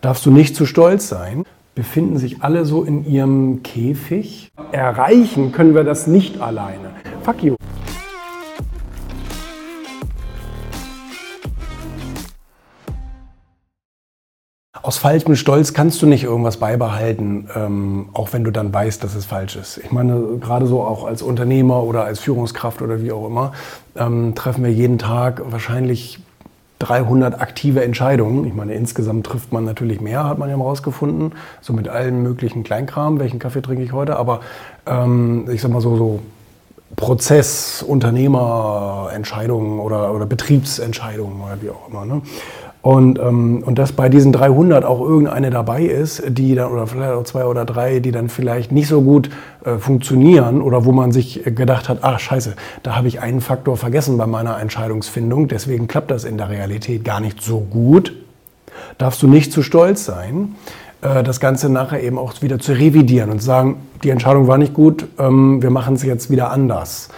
darfst du nicht zu stolz sein. Befinden sich alle so in ihrem Käfig. Erreichen können wir das nicht alleine. Fuck you. Aus falschem Stolz kannst du nicht irgendwas beibehalten, ähm, auch wenn du dann weißt, dass es falsch ist. Ich meine, gerade so auch als Unternehmer oder als Führungskraft oder wie auch immer, ähm, treffen wir jeden Tag wahrscheinlich 300 aktive Entscheidungen. Ich meine, insgesamt trifft man natürlich mehr, hat man ja mal rausgefunden, so mit allen möglichen Kleinkram. Welchen Kaffee trinke ich heute? Aber ähm, ich sag mal so, so Prozess, Unternehmerentscheidungen oder, oder Betriebsentscheidungen oder wie auch immer. Ne? Und, ähm, und dass bei diesen 300 auch irgendeine dabei ist, die dann, oder vielleicht auch zwei oder drei, die dann vielleicht nicht so gut äh, funktionieren oder wo man sich gedacht hat, ach scheiße, da habe ich einen Faktor vergessen bei meiner Entscheidungsfindung, deswegen klappt das in der Realität gar nicht so gut, darfst du nicht zu stolz sein, äh, das Ganze nachher eben auch wieder zu revidieren und sagen, die Entscheidung war nicht gut, ähm, wir machen es jetzt wieder anders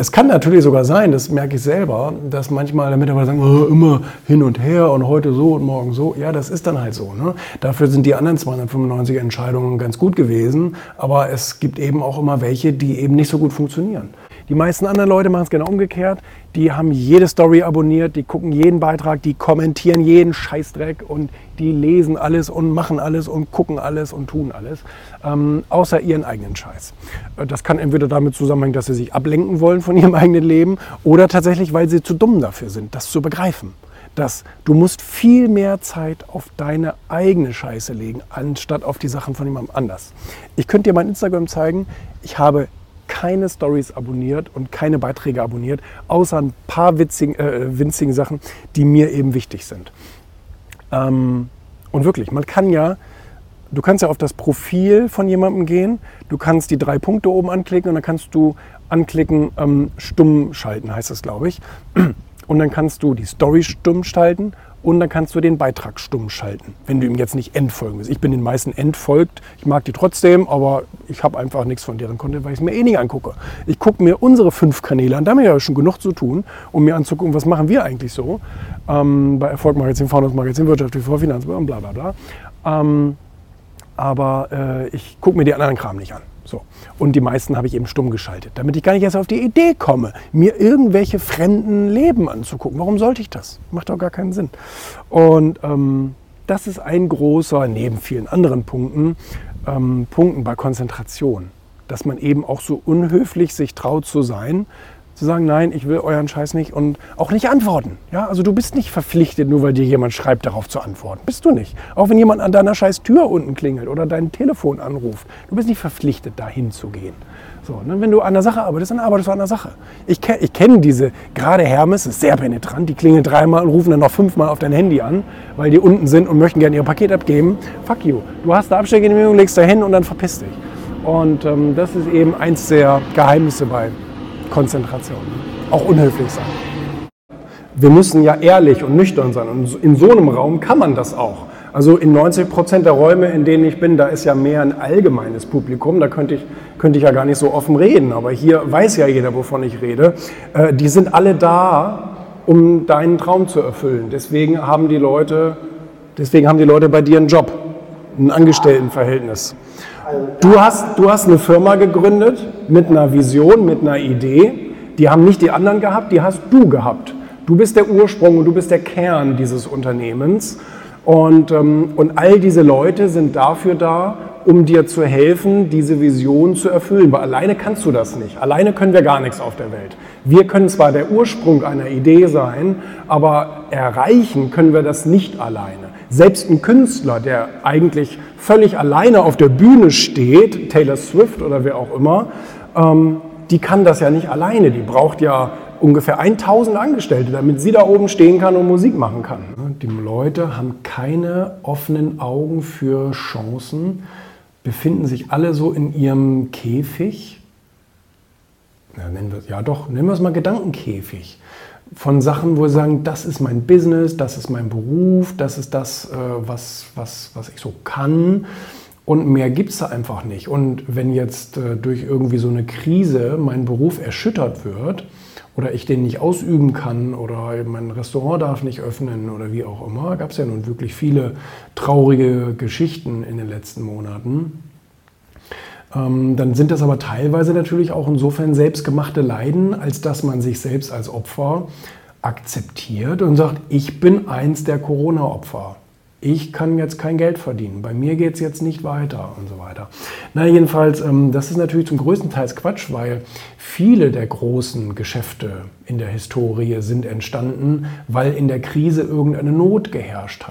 es kann natürlich sogar sein, das merke ich selber, dass manchmal Mitarbeiter sagen, oh, immer hin und her und heute so und morgen so. Ja, das ist dann halt so. Ne? Dafür sind die anderen 295 Entscheidungen ganz gut gewesen, aber es gibt eben auch immer welche, die eben nicht so gut funktionieren. Die meisten anderen Leute machen es genau umgekehrt. Die haben jede Story abonniert, die gucken jeden Beitrag, die kommentieren jeden Scheißdreck und die lesen alles und machen alles und gucken alles und tun alles, ähm, außer ihren eigenen Scheiß. Äh, das kann entweder damit zusammenhängen, dass sie sich ablenken wollen von ihrem eigenen Leben oder tatsächlich, weil sie zu dumm dafür sind, das zu begreifen dass du musst viel mehr Zeit auf deine eigene Scheiße legen, anstatt auf die Sachen von jemandem anders. Ich könnte dir mein Instagram zeigen. Ich habe keine Stories abonniert und keine Beiträge abonniert, außer ein paar witzigen, äh, winzigen Sachen, die mir eben wichtig sind. Ähm, und wirklich, man kann ja, du kannst ja auf das Profil von jemandem gehen, du kannst die drei Punkte oben anklicken und dann kannst du anklicken, ähm, stumm schalten, heißt das, glaube ich. Und dann kannst du die Story stumm schalten und dann kannst du den Beitrag stumm schalten, wenn du ihm jetzt nicht entfolgen willst. Ich bin den meisten entfolgt, ich mag die trotzdem, aber ich habe einfach nichts von deren Content, weil ich es mir eh nicht angucke. Ich gucke mir unsere fünf Kanäle an, da haben wir ja schon genug zu tun, um mir anzugucken, was machen wir eigentlich so ähm, bei Erfolg Magazin, Founders Magazin, Wirtschaft TV, Finanz und bla bla bla. Ähm, aber äh, ich gucke mir die anderen Kram nicht an. So. Und die meisten habe ich eben stumm geschaltet, damit ich gar nicht erst auf die Idee komme, mir irgendwelche fremden Leben anzugucken. Warum sollte ich das? Macht doch gar keinen Sinn. Und ähm, das ist ein großer, neben vielen anderen Punkten, ähm, Punkten bei Konzentration. Dass man eben auch so unhöflich sich traut zu sein, zu sagen, nein, ich will euren Scheiß nicht und auch nicht antworten. Ja, also du bist nicht verpflichtet, nur weil dir jemand schreibt, darauf zu antworten. Bist du nicht. Auch wenn jemand an deiner scheiß Tür unten klingelt oder dein Telefon anruft. Du bist nicht verpflichtet, dahin zu gehen. So, ne? Wenn du an der Sache arbeitest, dann arbeitest du an der Sache. Ich, ke ich kenne diese, gerade Hermes ist sehr penetrant, die klingeln dreimal und rufen dann noch fünfmal auf dein Handy an, weil die unten sind und möchten gerne ihr Paket abgeben. Fuck you. Du hast eine Abstellgenehmigung, legst da hin und dann verpiss dich. Und ähm, das ist eben eins der Geheimnisse bei Konzentration. Auch unhöflich sein. Wir müssen ja ehrlich und nüchtern sein. Und in so einem Raum kann man das auch. Also in 90 Prozent der Räume, in denen ich bin, da ist ja mehr ein allgemeines Publikum. Da könnte ich, könnte ich ja gar nicht so offen reden. Aber hier weiß ja jeder, wovon ich rede. Äh, die sind alle da, um deinen Traum zu erfüllen. Deswegen haben die Leute, deswegen haben die Leute bei dir einen Job, ein Angestelltenverhältnis. Du hast, du hast eine Firma gegründet mit einer Vision, mit einer Idee. Die haben nicht die anderen gehabt, die hast du gehabt. Du bist der Ursprung und du bist der Kern dieses Unternehmens. Und, ähm, und all diese Leute sind dafür da, um dir zu helfen, diese Vision zu erfüllen. Weil alleine kannst du das nicht. Alleine können wir gar nichts auf der Welt. Wir können zwar der Ursprung einer Idee sein, aber erreichen können wir das nicht alleine. Selbst ein Künstler, der eigentlich völlig alleine auf der Bühne steht, Taylor Swift oder wer auch immer, ähm, die kann das ja nicht alleine. Die braucht ja ungefähr 1000 Angestellte, damit sie da oben stehen kann und Musik machen kann. Die Leute haben keine offenen Augen für Chancen, befinden sich alle so in ihrem Käfig. Ja, nennen wir, ja doch, nennen wir es mal Gedankenkäfig von Sachen, wo sie sagen, das ist mein Business, das ist mein Beruf, das ist das, äh, was, was, was ich so kann. Und mehr gibt es da einfach nicht. Und wenn jetzt äh, durch irgendwie so eine Krise mein Beruf erschüttert wird oder ich den nicht ausüben kann oder mein Restaurant darf nicht öffnen oder wie auch immer. Gab es ja nun wirklich viele traurige Geschichten in den letzten Monaten. Ähm, dann sind das aber teilweise natürlich auch insofern selbstgemachte Leiden, als dass man sich selbst als Opfer akzeptiert und sagt, ich bin eins der Corona-Opfer ich kann jetzt kein Geld verdienen, bei mir geht es jetzt nicht weiter und so weiter. Na, jedenfalls, ähm, das ist natürlich zum größten Teil Quatsch, weil viele der großen Geschäfte in der Historie sind entstanden, weil in der Krise irgendeine Not geherrscht hat.